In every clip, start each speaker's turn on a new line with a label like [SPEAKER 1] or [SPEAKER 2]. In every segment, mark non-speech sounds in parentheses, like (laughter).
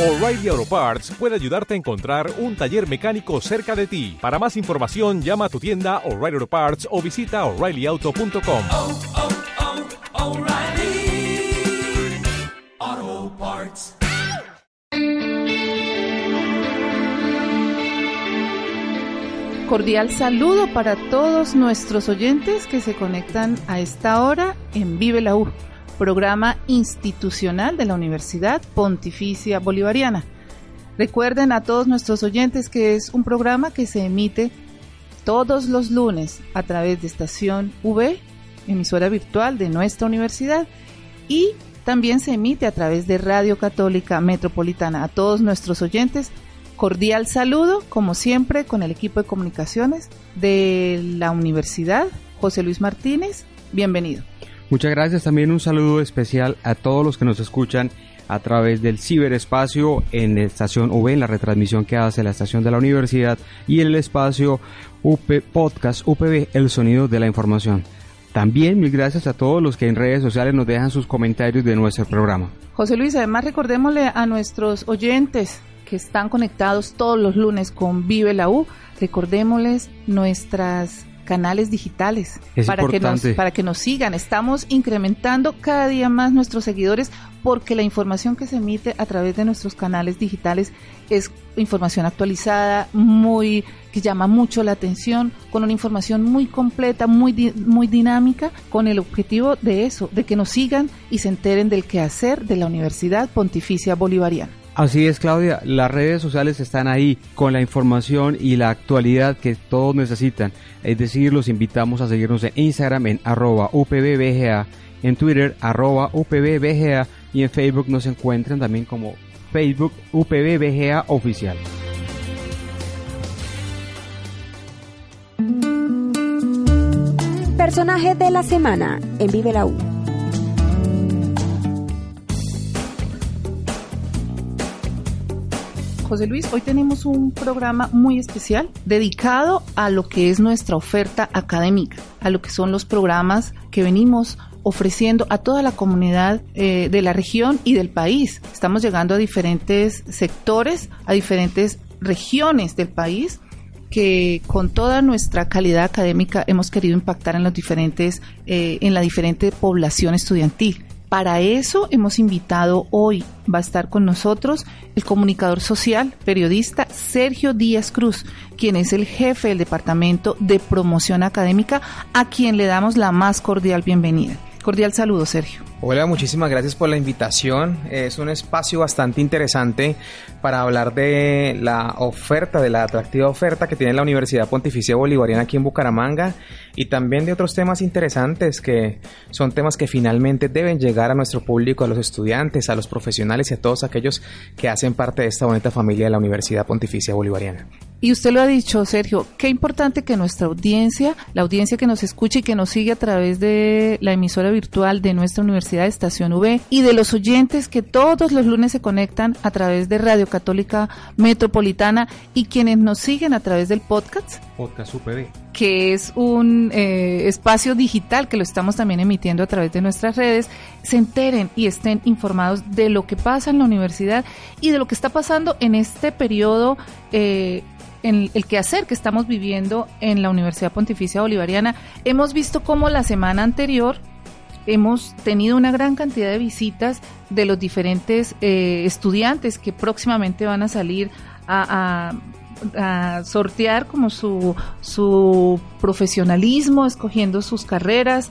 [SPEAKER 1] O'Reilly Auto Parts puede ayudarte a encontrar un taller mecánico cerca de ti. Para más información, llama a tu tienda O'Reilly Auto Parts o visita oreillyauto.com.
[SPEAKER 2] oh, oh, Parts.
[SPEAKER 3] Cordial saludo para todos nuestros oyentes que se conectan a esta hora en Vive la U, programa institucional de la Universidad Pontificia Bolivariana. Recuerden a todos nuestros oyentes que es un programa que se emite todos los lunes a través de estación V, emisora virtual de nuestra universidad, y también se emite a través de Radio Católica Metropolitana. A todos nuestros oyentes, cordial saludo, como siempre, con el equipo de comunicaciones de la universidad. José Luis Martínez, bienvenido.
[SPEAKER 4] Muchas gracias. También un saludo especial a todos los que nos escuchan a través del ciberespacio en la estación V, en la retransmisión que hace la estación de la universidad y en el espacio UP Podcast UPB, el sonido de la información. También mil gracias a todos los que en redes sociales nos dejan sus comentarios de nuestro programa.
[SPEAKER 3] José Luis, además recordémosle a nuestros oyentes que están conectados todos los lunes con Vive la U, recordémosles nuestras canales digitales
[SPEAKER 4] Es
[SPEAKER 3] para que, nos, para que nos sigan. Estamos incrementando cada día más nuestros seguidores porque la información que se emite a través de nuestros canales digitales es información actualizada, muy que llama mucho la atención, con una información muy completa, muy di- muy dinámica, con el objetivo de eso, de que nos sigan y se enteren del quehacer de la Universidad Pontificia Bolivariana.
[SPEAKER 4] Así es, Claudia, las redes sociales están ahí con la información y la actualidad que todos necesitan. Es decir, los invitamos a seguirnos en Instagram en arroba UPBBGA, en Twitter arroba UPBBGA y en Facebook nos encuentran también como Facebook UPBBGA Oficial.
[SPEAKER 5] Personaje de la semana en Vive la U.
[SPEAKER 3] José Luis, hoy tenemos un programa muy especial dedicado a lo que es nuestra oferta académica, a lo que son los programas que venimos ofreciendo a toda la comunidad eh, de la región y del país. Estamos llegando a diferentes sectores, a diferentes regiones del país que con toda nuestra calidad académica hemos querido impactar en los diferentes, eh, en la diferente población estudiantil. Para eso hemos invitado hoy, va a estar con nosotros el comunicador social, periodista Sergio Díaz Cruz, quien es el jefe del Departamento de Promoción Académica, a quien le damos la más cordial bienvenida. Cordial saludo, Sergio.
[SPEAKER 6] Hola, muchísimas gracias por la invitación. Es un espacio bastante interesante para hablar de la oferta, de la atractiva oferta que tiene la Universidad Pontificia Bolivariana aquí en Bucaramanga y también de otros temas interesantes que son temas que finalmente deben llegar a nuestro público, a los estudiantes, a los profesionales y a todos aquellos que hacen parte de esta bonita familia de la Universidad Pontificia Bolivariana.
[SPEAKER 3] Y usted lo ha dicho, Sergio, qué importante que nuestra audiencia, la audiencia que nos escucha y que nos sigue a través de la emisora virtual de nuestra Universidad Estación V y de los oyentes que todos los lunes se conectan a través de Radio Católica Metropolitana y quienes nos siguen a través del podcast,
[SPEAKER 4] Podcast UPB.
[SPEAKER 3] que es un eh, espacio digital que lo estamos también emitiendo a través de nuestras redes, se enteren y estén informados de lo que pasa en la universidad y de lo que está pasando en este periodo, eh, en el quehacer que estamos viviendo en la Universidad Pontificia Bolivariana. Hemos visto cómo la semana anterior hemos tenido una gran cantidad de visitas de los diferentes eh, estudiantes que próximamente van a salir a, sortear como su, su profesionalismo, escogiendo sus carreras.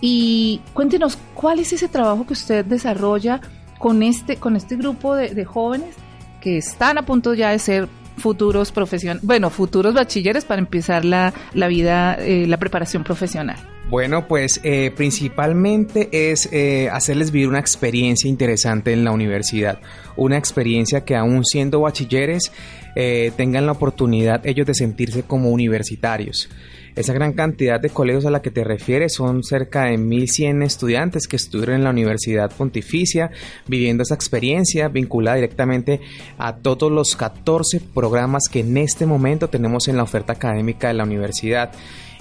[SPEAKER 3] Y cuéntenos, ¿cuál es ese trabajo que usted desarrolla con este, con este grupo de, de jóvenes que están a punto ya de ser futuros profesionales, bueno, futuros bachilleres para empezar la, la vida, eh, la preparación profesional?
[SPEAKER 6] Bueno, pues eh, principalmente es eh, hacerles vivir una experiencia interesante en la universidad, una experiencia que aún siendo bachilleres eh, tengan la oportunidad ellos de sentirse como universitarios. Esa gran cantidad de colegios a la que te refieres son cerca de 1.100 estudiantes que estuvieron en la Universidad Pontificia viviendo esa experiencia vinculada directamente a todos los 14 programas que en este momento tenemos en la oferta académica de la universidad.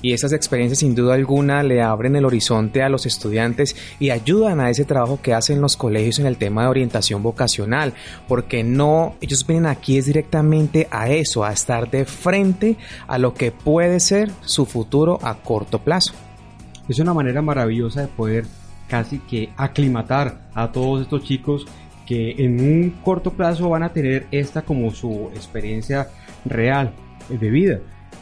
[SPEAKER 6] Y esas experiencias sin duda alguna le abren el horizonte a los estudiantes y ayudan a ese trabajo que hacen los colegios en el tema de orientación vocacional, porque no, ellos vienen aquí es directamente a eso, a estar de frente a lo que puede ser su futuro a corto plazo.
[SPEAKER 4] Es una manera maravillosa de poder casi que aclimatar a todos estos chicos que en un corto plazo van a tener esta como su experiencia real de vida.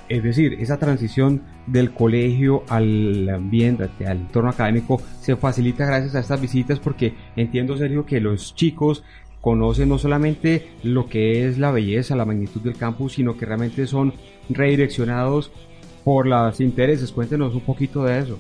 [SPEAKER 4] Es decir, esa transición del colegio al ambiente, al entorno académico, se facilita gracias a estas visitas porque entiendo, Sergio, que los chicos conocen no solamente lo que es la belleza, la magnitud del campus, sino que realmente son redireccionados por los intereses. Cuéntenos un poquito de eso.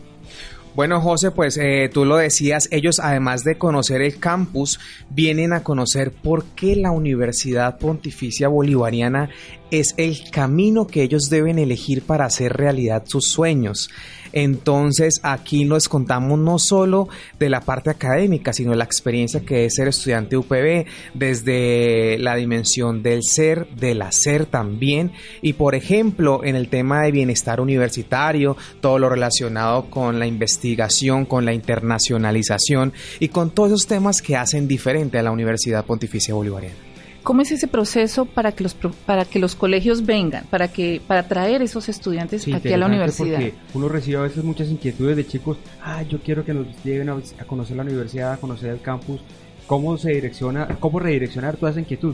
[SPEAKER 6] Bueno, José, pues eh, tú lo decías, ellos además de conocer el campus, vienen a conocer por qué la Universidad Pontificia Bolivariana es el camino que ellos deben elegir para hacer realidad sus sueños. Entonces aquí les contamos no solo de la parte académica, sino la experiencia que es ser estudiante UPB, desde la dimensión del ser, del hacer también, y por ejemplo en el tema de bienestar universitario, todo lo relacionado con la investigación, con la internacionalización y con todos esos temas que hacen diferente a la Universidad Pontificia Bolivariana.
[SPEAKER 3] ¿Cómo es ese proceso para que los para que los colegios vengan, para que para traer esos estudiantes
[SPEAKER 4] Sí,
[SPEAKER 3] aquí a la universidad?
[SPEAKER 4] Porque uno recibe a veces muchas inquietudes de chicos, ah, yo quiero que nos lleven a, a conocer la universidad, a conocer el campus. ¿Cómo se direcciona, cómo redireccionar toda esa inquietud?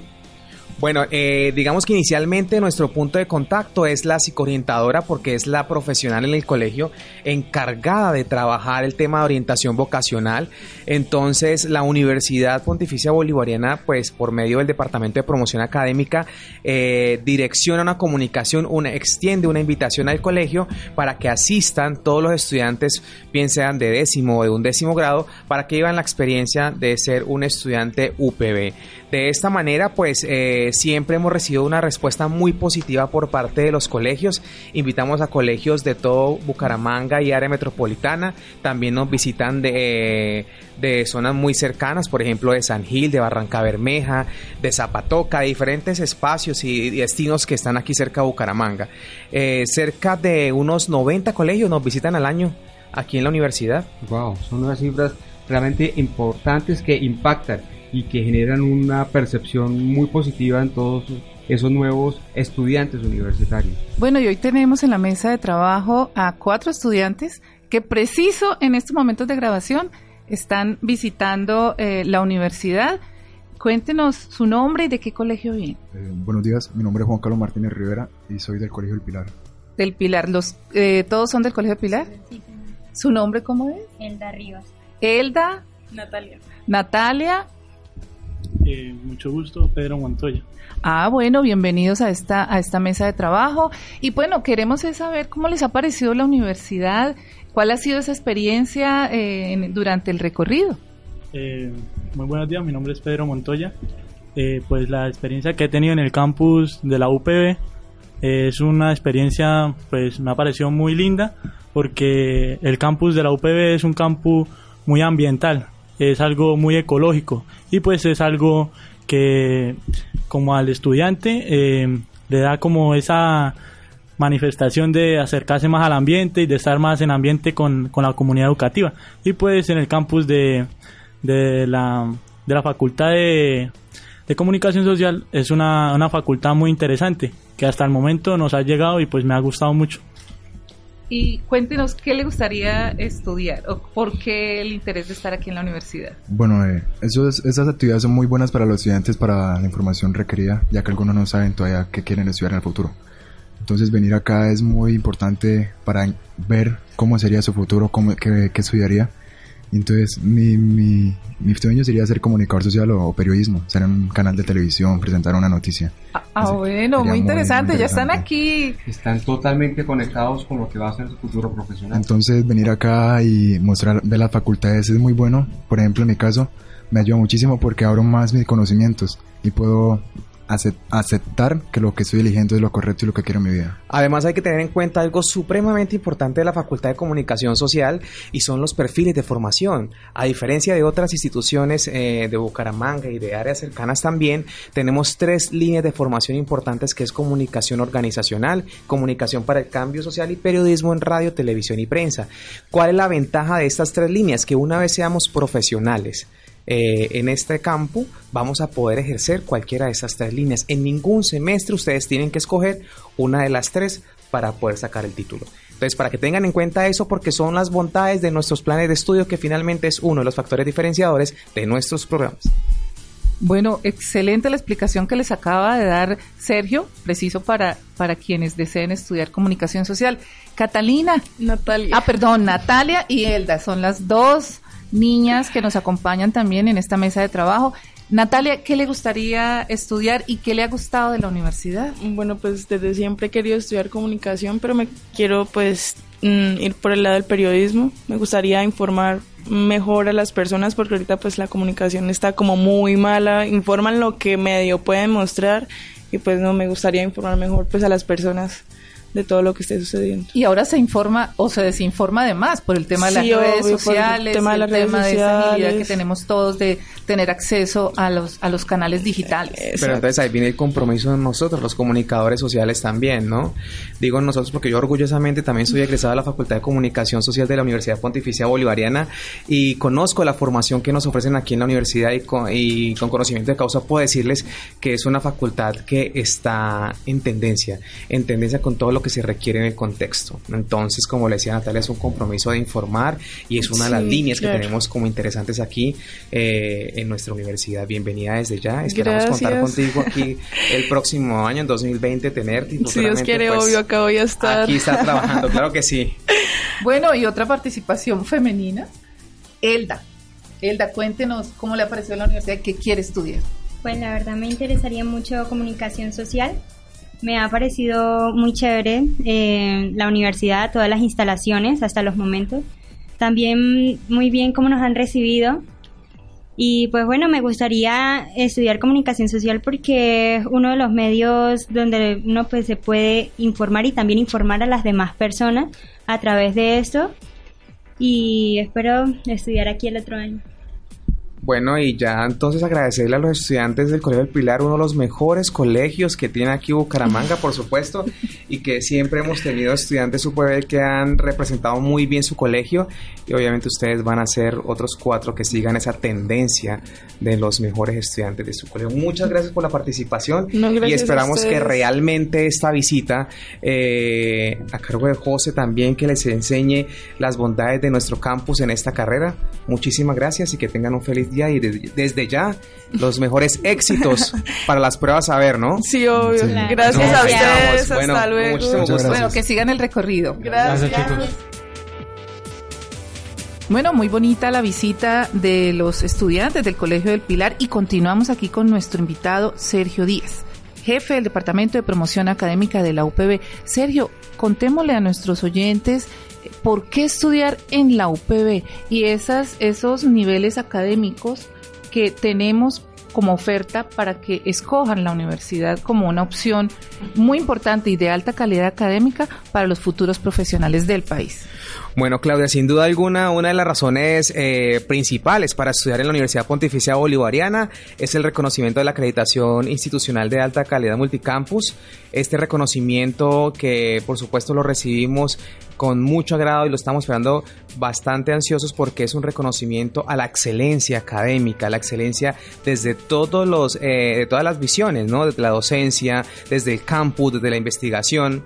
[SPEAKER 6] Bueno, eh, digamos que inicialmente nuestro punto de contacto es la psicoorientadora porque es la profesional en el colegio encargada de trabajar el tema de orientación vocacional. Entonces, la Universidad Pontificia Bolivariana, pues por medio del Departamento de Promoción Académica, eh, direcciona una comunicación, una, extiende una invitación al colegio para que asistan todos los estudiantes, bien sean de décimo o de un décimo grado, para que vivan la experiencia de ser un estudiante UPB. De esta manera, pues eh, siempre hemos recibido una respuesta muy positiva por parte de los colegios. Invitamos a colegios de todo Bucaramanga y área metropolitana. También nos visitan de, de zonas muy cercanas, por ejemplo de San Gil, de Barranca Bermeja, de Zapatoca, de diferentes espacios y y destinos que están aquí cerca de Bucaramanga. Eh, cerca de unos 90 colegios nos visitan al año aquí en la universidad.
[SPEAKER 4] Wow, son unas cifras realmente importantes que impactan y que generan una percepción muy positiva en todos esos nuevos estudiantes universitarios.
[SPEAKER 3] Bueno, y hoy tenemos en la mesa de trabajo a cuatro estudiantes que preciso en estos momentos de grabación están visitando eh, la universidad. Cuéntenos su nombre y de qué colegio viene.
[SPEAKER 7] Eh, buenos días, mi nombre es Juan Carlos Martínez Rivera y soy del Colegio El Pilar.
[SPEAKER 3] Del Pilar. Los, eh, ¿Todos son del colegio Pilar? ¿Su nombre cómo es?
[SPEAKER 8] Elda Rivas.
[SPEAKER 3] Elda,
[SPEAKER 8] Natalia.
[SPEAKER 3] Natalia.
[SPEAKER 9] Eh, mucho gusto, Pedro Montoya.
[SPEAKER 3] Ah, bueno, bienvenidos a esta, a esta mesa de trabajo. Y bueno, queremos saber cómo les ha parecido la universidad, cuál ha sido esa experiencia eh, en- durante el recorrido.
[SPEAKER 9] Eh, muy buenos días, mi nombre es Pedro Montoya. Eh, pues la experiencia que he tenido en el campus de la UPB es una experiencia, pues me ha parecido muy linda porque el campus de la UPB es un campus muy ambiental, es algo muy ecológico y pues es algo que como al estudiante eh, le da como esa manifestación de acercarse más al ambiente y de estar más en ambiente con, con la comunidad educativa. Y pues en el campus de, de, la, de la Facultad de, de Comunicación Social es una, una facultad muy interesante que hasta el momento nos ha llegado y pues me ha gustado mucho.
[SPEAKER 3] Y cuéntenos qué le gustaría estudiar o por qué el interés de estar aquí en la universidad.
[SPEAKER 7] Bueno, eh, esas actividades son muy buenas para los estudiantes para la información requerida, ya que algunos no saben todavía qué quieren estudiar en el futuro. Entonces venir acá es muy importante para ver cómo sería su futuro, cómo, qué estudiaría. Entonces mi, mi, mi sueño sería ser comunicador social o, o periodismo, ser en un canal de televisión, presentar una noticia.
[SPEAKER 3] Ah, ah,
[SPEAKER 7] Así,
[SPEAKER 3] bueno, muy
[SPEAKER 7] muy
[SPEAKER 3] interesante, ya están
[SPEAKER 7] interesante.
[SPEAKER 3] aquí.
[SPEAKER 4] Están totalmente conectados con lo que va a ser su futuro profesional.
[SPEAKER 7] Entonces venir acá y mostrar ver las facultades es muy bueno. Por ejemplo, en mi caso me ayuda muchísimo porque abro más mis conocimientos y puedo aceptar que lo que estoy eligiendo es lo correcto y lo que quiero en mi vida.
[SPEAKER 6] Además hay que tener en cuenta algo supremamente importante de la Facultad de Comunicación Social y son los perfiles de formación. A diferencia de otras instituciones eh, de Bucaramanga y de áreas cercanas también, tenemos tres líneas de formación importantes que es comunicación organizacional, comunicación para el cambio social y periodismo en radio, televisión y prensa. ¿Cuál es la ventaja de estas tres líneas? Que una vez seamos profesionales, eh, en este campo vamos a poder ejercer cualquiera de esas tres líneas. En ningún semestre ustedes tienen que escoger una de las tres para poder sacar el título. Entonces, para que tengan en cuenta eso, porque son las bondades de nuestros planes de estudio, que finalmente es uno de los factores diferenciadores de nuestros programas.
[SPEAKER 3] Bueno, excelente la explicación que les acaba de dar Sergio, preciso para, para quienes deseen estudiar comunicación social. Catalina,
[SPEAKER 8] Natalia.
[SPEAKER 3] ah, perdón, Natalia y Elda son las dos niñas que nos acompañan también en esta mesa de trabajo. Natalia, ¿qué le gustaría estudiar y qué le ha gustado de la universidad?
[SPEAKER 8] Bueno, pues desde siempre he querido estudiar comunicación, pero me quiero pues mm, ir por el lado del periodismo. Me gustaría informar mejor a las personas porque ahorita pues la comunicación está como muy mala, informan lo que medio pueden mostrar y pues no me gustaría informar mejor pues a las personas de todo lo que esté sucediendo.
[SPEAKER 3] Y ahora se informa o se desinforma además por el tema de las
[SPEAKER 8] Sí,
[SPEAKER 3] redes
[SPEAKER 8] obvio, por el
[SPEAKER 3] sociales,
[SPEAKER 8] tema de
[SPEAKER 3] el
[SPEAKER 8] las redes
[SPEAKER 3] tema de esa agilidad que
[SPEAKER 8] sociales.
[SPEAKER 3] tenemos todos de tener acceso a los, a los canales digitales.
[SPEAKER 6] Pero entonces ahí viene el compromiso de nosotros, los comunicadores sociales también, ¿no? Digo nosotros porque yo orgullosamente también soy egresado de la Facultad de Comunicación Social de la Universidad Pontificia Bolivariana y conozco la formación que nos ofrecen aquí en la universidad y con, y con conocimiento de causa puedo decirles que es una facultad que está en tendencia, en tendencia con todo lo que se requiere en el contexto. Entonces, como le decía Natalia, es un compromiso de informar y es una de las
[SPEAKER 8] Sí,
[SPEAKER 6] líneas
[SPEAKER 8] claro.
[SPEAKER 6] que tenemos como interesantes aquí eh, en nuestra universidad. Bienvenida desde ya. Esperamos contar
[SPEAKER 8] Gracias.
[SPEAKER 6] contigo aquí (laughs) el próximo año, en 2020, tenerte. y
[SPEAKER 8] Si Dios quiere,
[SPEAKER 6] pues,
[SPEAKER 8] obvio, acá voy a estar.
[SPEAKER 6] Aquí está trabajando, claro que sí. (laughs)
[SPEAKER 3] Bueno, y otra participación femenina, Elda. Elda, cuéntenos cómo le apareció la universidad, qué quiere estudiar.
[SPEAKER 10] Pues la verdad me interesaría mucho comunicación social. Me ha parecido muy chévere eh, la universidad, todas las instalaciones hasta los momentos. También muy bien cómo nos han recibido. Y pues bueno, me gustaría estudiar comunicación social porque es uno de los medios donde uno pues se puede informar y también informar a las demás personas a través de esto. Y espero estudiar aquí el otro año.
[SPEAKER 6] Bueno, y ya entonces agradecerle a los estudiantes del Colegio del Pilar, uno de los mejores colegios que tiene aquí Bucaramanga, por supuesto, y que siempre hemos tenido estudiantes super que han representado muy bien su colegio, y obviamente ustedes van a ser otros cuatro que sigan esa tendencia de los mejores estudiantes de su colegio. Muchas gracias por la participación
[SPEAKER 8] No,
[SPEAKER 6] y esperamos que realmente esta visita eh, a cargo de José también que les enseñe las bondades de nuestro campus en esta carrera. Muchísimas gracias y que tengan un feliz día y de- desde ya los mejores éxitos (laughs) para las pruebas a ver, ¿no?
[SPEAKER 8] Sí, obvio.
[SPEAKER 7] Sí.
[SPEAKER 8] Gracias
[SPEAKER 6] No,
[SPEAKER 8] a ustedes.
[SPEAKER 6] Bueno,
[SPEAKER 8] Hasta luego.
[SPEAKER 6] gusto.
[SPEAKER 7] gracias.
[SPEAKER 3] Bueno, que sigan el recorrido.
[SPEAKER 8] Gracias.
[SPEAKER 3] Bueno, muy bonita la visita de los estudiantes del Colegio del Pilar y continuamos aquí con nuestro invitado Sergio Díaz, jefe del Departamento de Promoción Académica de la UPB. Sergio, contémosle a nuestros oyentes por qué estudiar en la UPB y esas, esos niveles académicos que tenemos como oferta para que escojan la universidad como una opción muy importante y de alta calidad académica para los futuros profesionales del país.
[SPEAKER 6] Bueno, Claudia, sin duda alguna, una de las razones eh, principales para estudiar en la Universidad Pontificia Bolivariana es el reconocimiento de la acreditación institucional de alta calidad multicampus. Este reconocimiento que por supuesto lo recibimos con mucho agrado y lo estamos esperando bastante ansiosos porque es un reconocimiento a la excelencia académica, a la excelencia desde todos los, eh, de todas las visiones, ¿no? Desde la docencia, desde el campus, desde la investigación.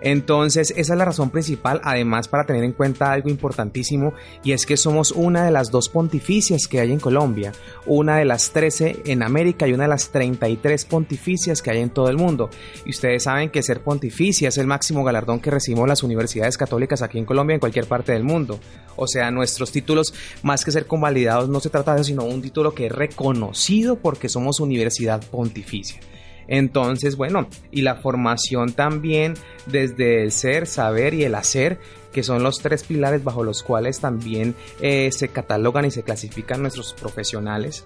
[SPEAKER 6] Entonces, esa es la razón principal, además para tener en cuenta algo importantísimo, y es que somos una de las dos pontificias que hay en Colombia, una de las 13 en América y una de las 33 pontificias que hay en todo el mundo. Y ustedes saben que ser pontificia es el máximo galardón que recibimos las universidades católicas aquí en Colombia, en cualquier parte del mundo. O sea, nuestros títulos, más que ser convalidados, no se trata de eso, sino un título que es reconocido porque somos universidad pontificia. Entonces, bueno, y la formación también desde el ser, saber y el hacer, que son los tres pilares bajo los cuales también eh, se catalogan y se clasifican nuestros profesionales.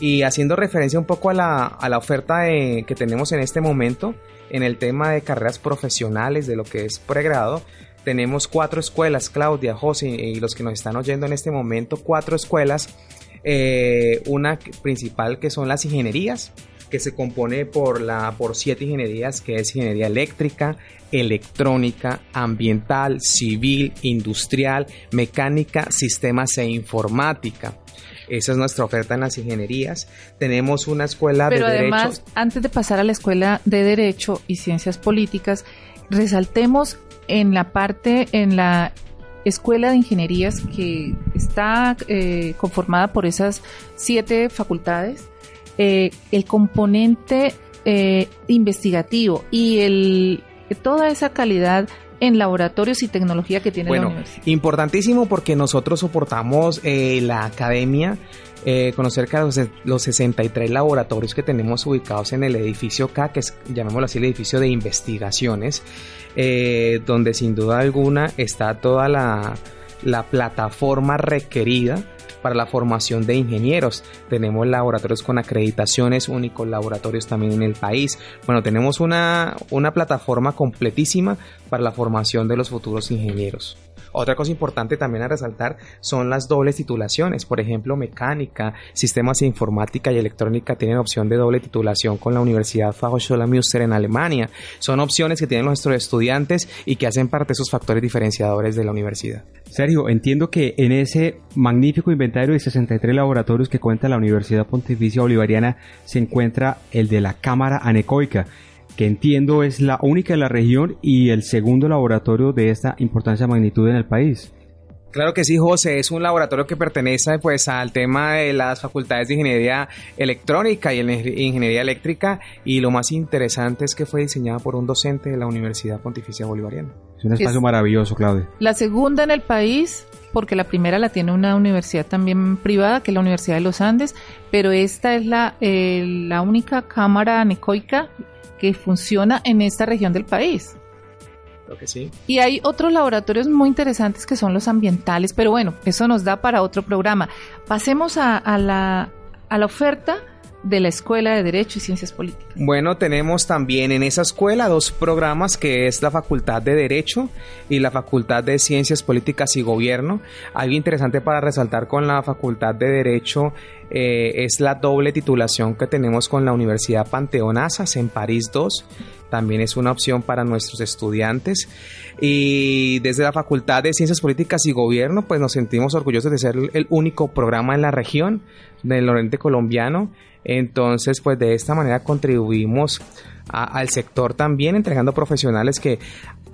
[SPEAKER 6] Y haciendo referencia un poco a la, a la oferta de- que tenemos en este momento, en el tema de carreras profesionales, de lo que es pregrado, tenemos cuatro escuelas, Claudia, José y los que nos están oyendo en este momento, cuatro escuelas. Eh, una principal que son las ingenierías, que se compone por, la, por siete ingenierías, que es ingeniería eléctrica, electrónica, ambiental, civil, industrial, mecánica, sistemas e informática. Esa es nuestra oferta en las ingenierías. Tenemos una escuela
[SPEAKER 3] Pero
[SPEAKER 6] de
[SPEAKER 3] además, antes de pasar a la Escuela de Derecho y Ciencias Políticas, resaltemos en la parte, en la Escuela de Ingenierías que está eh, conformada por esas siete facultades, eh, el componente eh, investigativo y el, toda esa calidad en laboratorios y tecnología que tiene la
[SPEAKER 6] Bueno,
[SPEAKER 3] universidad.
[SPEAKER 6] importantísimo porque nosotros soportamos eh, la academia eh, con cerca de los, los 63 laboratorios que tenemos ubicados en el edificio K, que es, llamémoslo así, el edificio de investigaciones, eh, donde sin duda alguna está toda la, la plataforma requerida para la formación de ingenieros. Tenemos laboratorios con acreditaciones, únicos laboratorios también en el país. Bueno, tenemos una, una plataforma completísima para la formación de los futuros ingenieros. Otra cosa importante también a resaltar son las dobles titulaciones. Por ejemplo, mecánica, sistemas de informática y electrónica tienen opción de doble titulación con la Universidad Fachhochschule Münster en Alemania. Son opciones que tienen nuestros estudiantes y que hacen parte de esos factores diferenciadores de la universidad.
[SPEAKER 4] Sergio, entiendo que en ese magnífico inventario de 63 laboratorios que cuenta la Universidad Pontificia Bolivariana se encuentra el de la Cámara Anecoica, que entiendo es la única de la región y el segundo laboratorio de esta importancia magnitud en el país.
[SPEAKER 6] Claro que sí, José, es un laboratorio que pertenece pues al tema de las facultades de ingeniería electrónica y el- ingeniería eléctrica y lo más interesante es que fue diseñado por un docente de la Universidad Pontificia Bolivariana.
[SPEAKER 4] Es un espacio
[SPEAKER 3] Es-
[SPEAKER 4] maravilloso, Claudia.
[SPEAKER 3] La segunda en el país, porque la primera la tiene una universidad también privada, que es la Universidad de los Andes, pero esta es la, eh, la única cámara anecoica que funciona en esta región del país.
[SPEAKER 6] Creo que sí.
[SPEAKER 3] Y hay otros laboratorios muy interesantes que son los ambientales, pero bueno, eso nos da para otro programa. Pasemos a, a la, a la oferta de la Escuela de Derecho y Ciencias Políticas.
[SPEAKER 6] Bueno, tenemos también en esa escuela dos programas que es la Facultad de Derecho y la Facultad de Ciencias Políticas y Gobierno. Algo interesante para resaltar con la Facultad de Derecho eh, es la doble titulación que tenemos con la Universidad Panteón Assas en París 2. También es una opción para nuestros estudiantes. Y desde la Facultad de Ciencias Políticas y Gobierno, pues nos sentimos orgullosos de ser el único programa en la región del noreste colombiano. Entonces, pues de esta manera contribuimos a- al sector también entregando profesionales que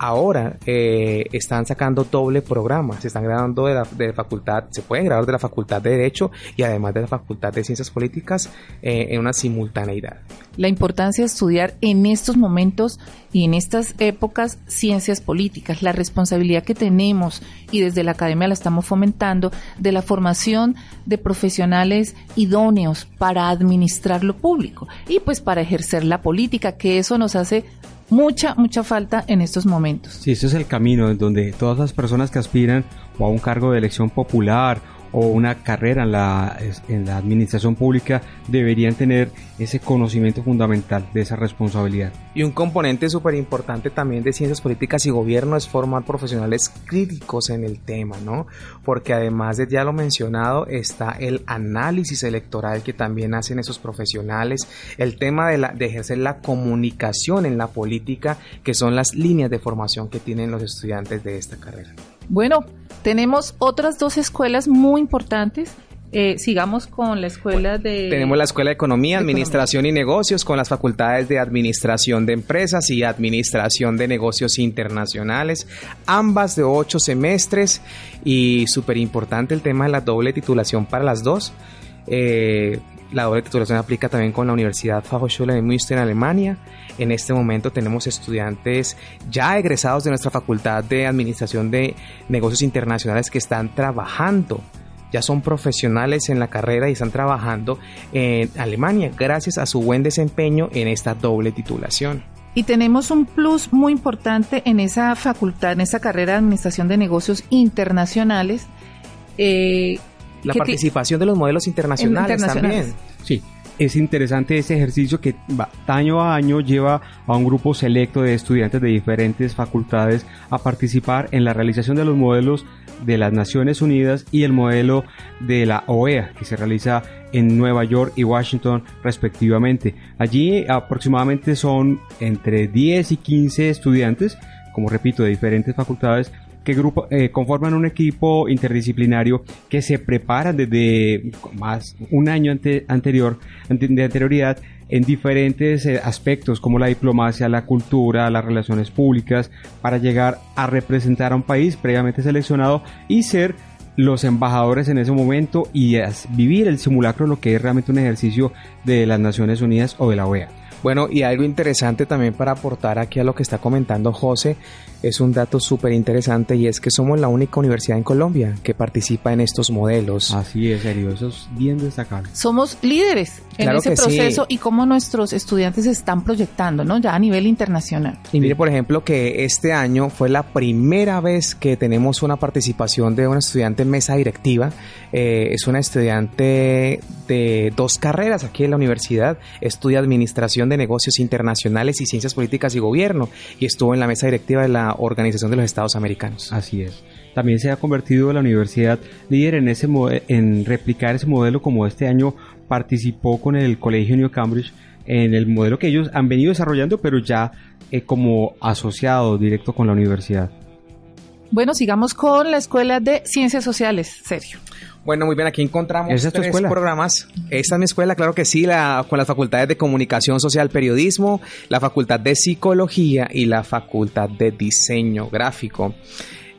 [SPEAKER 6] ahora eh, están sacando doble programa, se están graduando de la de facultad, se pueden graduar de la facultad de Derecho y además de la facultad de Ciencias Políticas eh, en una simultaneidad.
[SPEAKER 3] la importancia de estudiar en estos momentos y en estas épocas ciencias políticas, la responsabilidad que tenemos y desde la academia la estamos fomentando de la formación de profesionales idóneos para administrar lo público y pues para ejercer la política, que eso nos hace mucha, mucha falta en estos momentos.
[SPEAKER 4] Sí, ese es el camino en donde todas las personas que aspiran o a un cargo de elección popular o una carrera en la, en la administración pública deberían tener ese conocimiento fundamental de esa responsabilidad.
[SPEAKER 6] Y un componente súper importante también de ciencias políticas y gobierno es formar profesionales críticos en el tema, ¿no? Porque además de ya lo mencionado está el análisis electoral que también hacen esos profesionales, el tema de, la, de ejercer la comunicación en la política, que son las líneas de formación que tienen los estudiantes de esta carrera.
[SPEAKER 3] Bueno, tenemos otras dos escuelas muy importantes. Eh, sigamos con la escuela de...
[SPEAKER 6] Tenemos la Escuela de Economía, Administración y Negocios con las facultades de Administración de Empresas y Administración de Negocios Internacionales, ambas de ocho semestres y súper importante el tema de la doble titulación para las dos. Eh, la doble titulación aplica también con la Universidad Fachhochschule de Münster en Alemania. En este momento tenemos estudiantes ya egresados de nuestra Facultad de Administración de Negocios Internacionales que están trabajando ya son profesionales en la carrera y están trabajando en Alemania gracias a su buen desempeño en esta doble titulación.
[SPEAKER 3] Y tenemos un plus muy importante en esa facultad, en esa carrera de Administración de Negocios Internacionales. eh,
[SPEAKER 6] La participación de los modelos internacionales,
[SPEAKER 3] internacionales.
[SPEAKER 6] también.
[SPEAKER 4] Sí, es interesante ese ejercicio que va, año a año lleva a un grupo selecto de estudiantes de diferentes facultades a participar en la realización de los modelos de las Naciones Unidas y el modelo de la OEA que se realiza en Nueva York y Washington respectivamente. Allí aproximadamente son entre 10 y 15 estudiantes, como repito, de diferentes facultades que grupo, eh, conforman un equipo interdisciplinario que se prepara desde más un año ante, anterior de anterioridad en diferentes eh, aspectos como la diplomacia, la cultura, las relaciones públicas, para llegar a representar a un país previamente seleccionado y ser los embajadores en ese momento y vivir el simulacro, lo que es realmente un ejercicio de las Naciones Unidas o de la OEA.
[SPEAKER 6] Bueno, y algo interesante también para aportar aquí a lo que está comentando José, es un dato súper interesante y es que somos la única universidad en Colombia que participa en estos modelos.
[SPEAKER 4] Así es, serio, eso es bien destacable.
[SPEAKER 3] Somos líderes en ese proceso y cómo nuestros estudiantes se están proyectando, ¿no? Ya a nivel internacional.
[SPEAKER 6] Y mire, por ejemplo, que este año fue la primera vez que tenemos una participación de una estudiante en mesa directiva. Eh, es una estudiante de dos carreras aquí en la universidad. Estudia Administración de Negocios Internacionales y Ciencias Políticas y Gobierno y estuvo en la mesa directiva de la Organización de los Estados Americanos.
[SPEAKER 4] Así es. También se ha convertido la universidad líder en, ese en replicar ese modelo como este año participó con el Colegio New Cambridge en el modelo que ellos han venido desarrollando, pero ya eh, como asociado directo con la universidad.
[SPEAKER 3] Bueno, sigamos con la Escuela de Ciencias Sociales, serio.
[SPEAKER 6] Bueno, muy bien, aquí encontramos tres programas. Esta es mi escuela, claro que sí, la, con las facultades de Comunicación Social Periodismo, la Facultad de Psicología y la Facultad de Diseño Gráfico.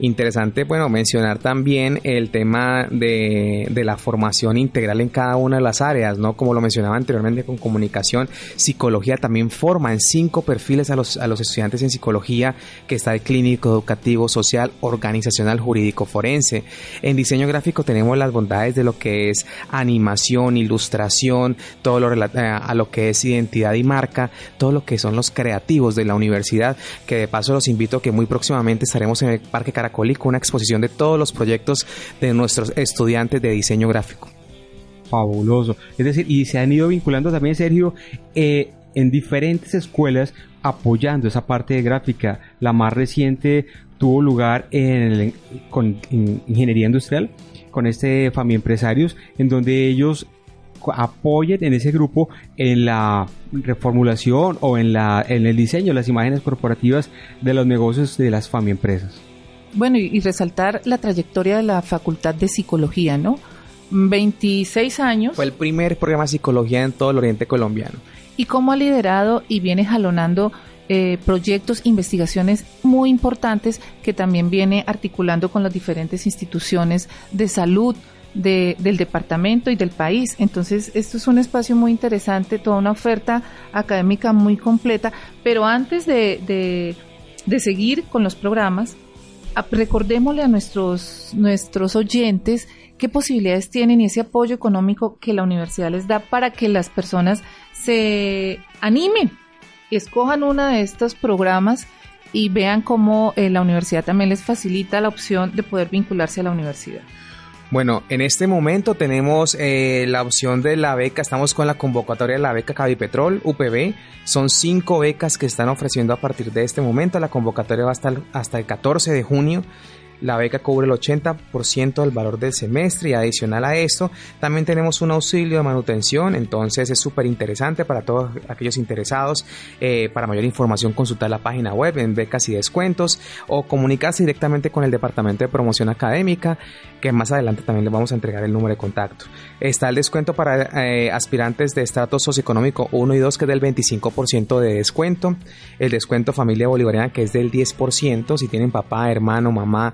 [SPEAKER 6] Interesante, bueno, mencionar también el tema de, de, la formación integral en cada una de las áreas, ¿no? Como lo mencionaba anteriormente con comunicación, psicología también forma en cinco perfiles a los, a los estudiantes en psicología, que está el clínico, educativo, social, organizacional, jurídico, forense. En diseño gráfico tenemos las bondades de lo que es animación, ilustración, todo lo relativo a lo que es identidad y marca, todo lo que son los creativos de la universidad, que de paso los invito a que muy próximamente estaremos en el Parque Caracol con una exposición de todos los proyectos de nuestros estudiantes de diseño gráfico.
[SPEAKER 4] Fabuloso. Es decir, y se han ido vinculando también, Sergio, eh, en diferentes escuelas apoyando esa parte de gráfica. La más reciente tuvo lugar en, con ingeniería industrial, con este Fami Empresarios, en donde ellos apoyen en ese grupo en la reformulación o en, la, en el diseño de las imágenes corporativas de los negocios de las Fami Empresas.
[SPEAKER 3] Bueno, y, resaltar la trayectoria de la Facultad de Psicología, ¿no? 26 años.
[SPEAKER 6] Fue el primer programa de psicología en todo el oriente colombiano.
[SPEAKER 3] Y cómo ha liderado y viene jalonando eh, proyectos, investigaciones muy importantes que también viene articulando con las diferentes instituciones de salud del departamento y del país. Entonces, esto es un espacio muy interesante, toda una oferta académica muy completa. Pero antes de, de seguir con los programas, recordémosle a nuestros, nuestros oyentes qué posibilidades tienen y ese apoyo económico que la universidad les da para que las personas se animen, escojan uno de estos programas y vean cómo eh, la universidad también les facilita la opción de poder vincularse a la universidad.
[SPEAKER 6] Bueno, en este momento tenemos eh, la opción de la beca, estamos con la convocatoria de la beca Cavipetrol, UPB. Son cinco becas que están ofreciendo a partir de este momento. La convocatoria va hasta hasta el 14 de junio. La beca cubre el 80% del valor del semestre y adicional a esto también tenemos un auxilio de manutención, entonces es súper interesante para todos aquellos interesados. Eh, para mayor información consultar la página web en becas y descuentos o comunicarse directamente con el Departamento de Promoción Académica que más adelante también les vamos a entregar el número de contacto. Está el descuento para eh, aspirantes de estrato socioeconómico 1 y 2 que es del 25% de descuento, el descuento familia bolivariana que es del 10% si tienen papá, hermano, mamá,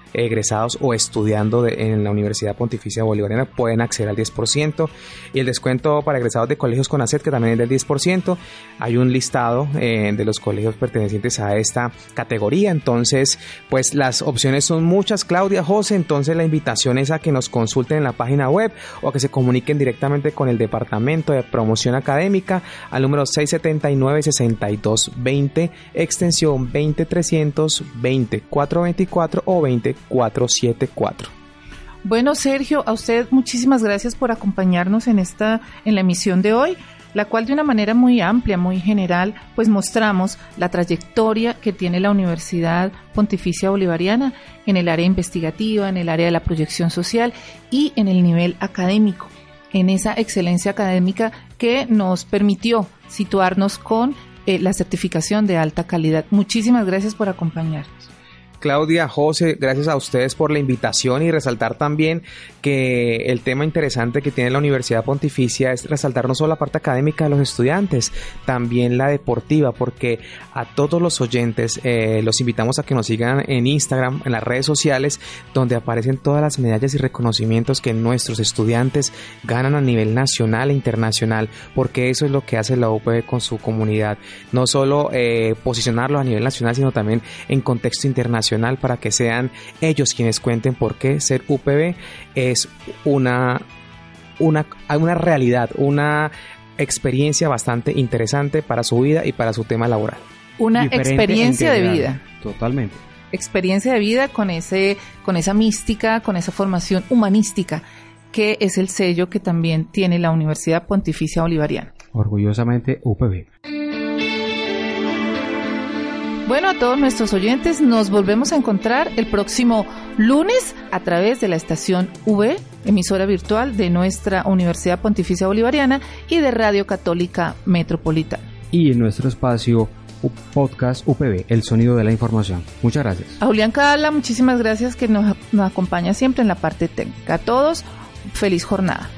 [SPEAKER 6] egresados o estudiando en la Universidad Pontificia Bolivariana pueden acceder al 10% y el descuento para egresados de colegios con ACET que también es del 10%. Hay un listado eh, de los colegios pertenecientes a esta categoría, entonces pues las opciones son muchas, Claudia, José, entonces la invitación es a que nos consulten en la página web o a que se comuniquen directamente con el Departamento de Promoción Académica al número 679-6220, extensión 20300, 2424 o 20 474.
[SPEAKER 3] Bueno, Sergio, a usted muchísimas gracias por acompañarnos en esta en la emisión de hoy, la cual de una manera muy amplia, muy general, pues mostramos la trayectoria que tiene la Universidad Pontificia Bolivariana en el área investigativa, en el área de la proyección social y en el nivel académico, en esa excelencia académica que nos permitió situarnos con eh, la certificación de alta calidad. Muchísimas gracias por acompañarnos.
[SPEAKER 6] Claudia, José, gracias a ustedes por la invitación y resaltar también que el tema interesante que tiene la Universidad Pontificia es resaltar no solo la parte académica de los estudiantes, también la deportiva, porque a todos los oyentes eh, los invitamos a que nos sigan en Instagram, en las redes sociales, donde aparecen todas las medallas y reconocimientos que nuestros estudiantes ganan a nivel nacional e internacional, porque eso es lo que hace la UPB con su comunidad, no solo eh, posicionarlo a nivel nacional, sino también en contexto internacional para que sean ellos quienes cuenten por qué ser UPB es una, una, una realidad, una experiencia bastante interesante para su vida y para su tema laboral.
[SPEAKER 3] Una
[SPEAKER 4] Diferente
[SPEAKER 3] experiencia de vida.
[SPEAKER 4] Totalmente.
[SPEAKER 3] experiencia de vida con ese con esa mística, con esa formación humanística que es el sello que también tiene la Universidad Pontificia Bolivariana.
[SPEAKER 4] Orgullosamente UPB.
[SPEAKER 3] Bueno, a todos nuestros oyentes nos volvemos a encontrar el próximo lunes a través de la estación V, emisora virtual de nuestra Universidad Pontificia Bolivariana y de Radio Católica Metropolitana.
[SPEAKER 4] Y en nuestro espacio podcast UPB, el sonido de la información. Muchas gracias.
[SPEAKER 3] A Julián Cadala, muchísimas gracias que nos, nos acompaña siempre en la parte técnica. A todos, feliz jornada.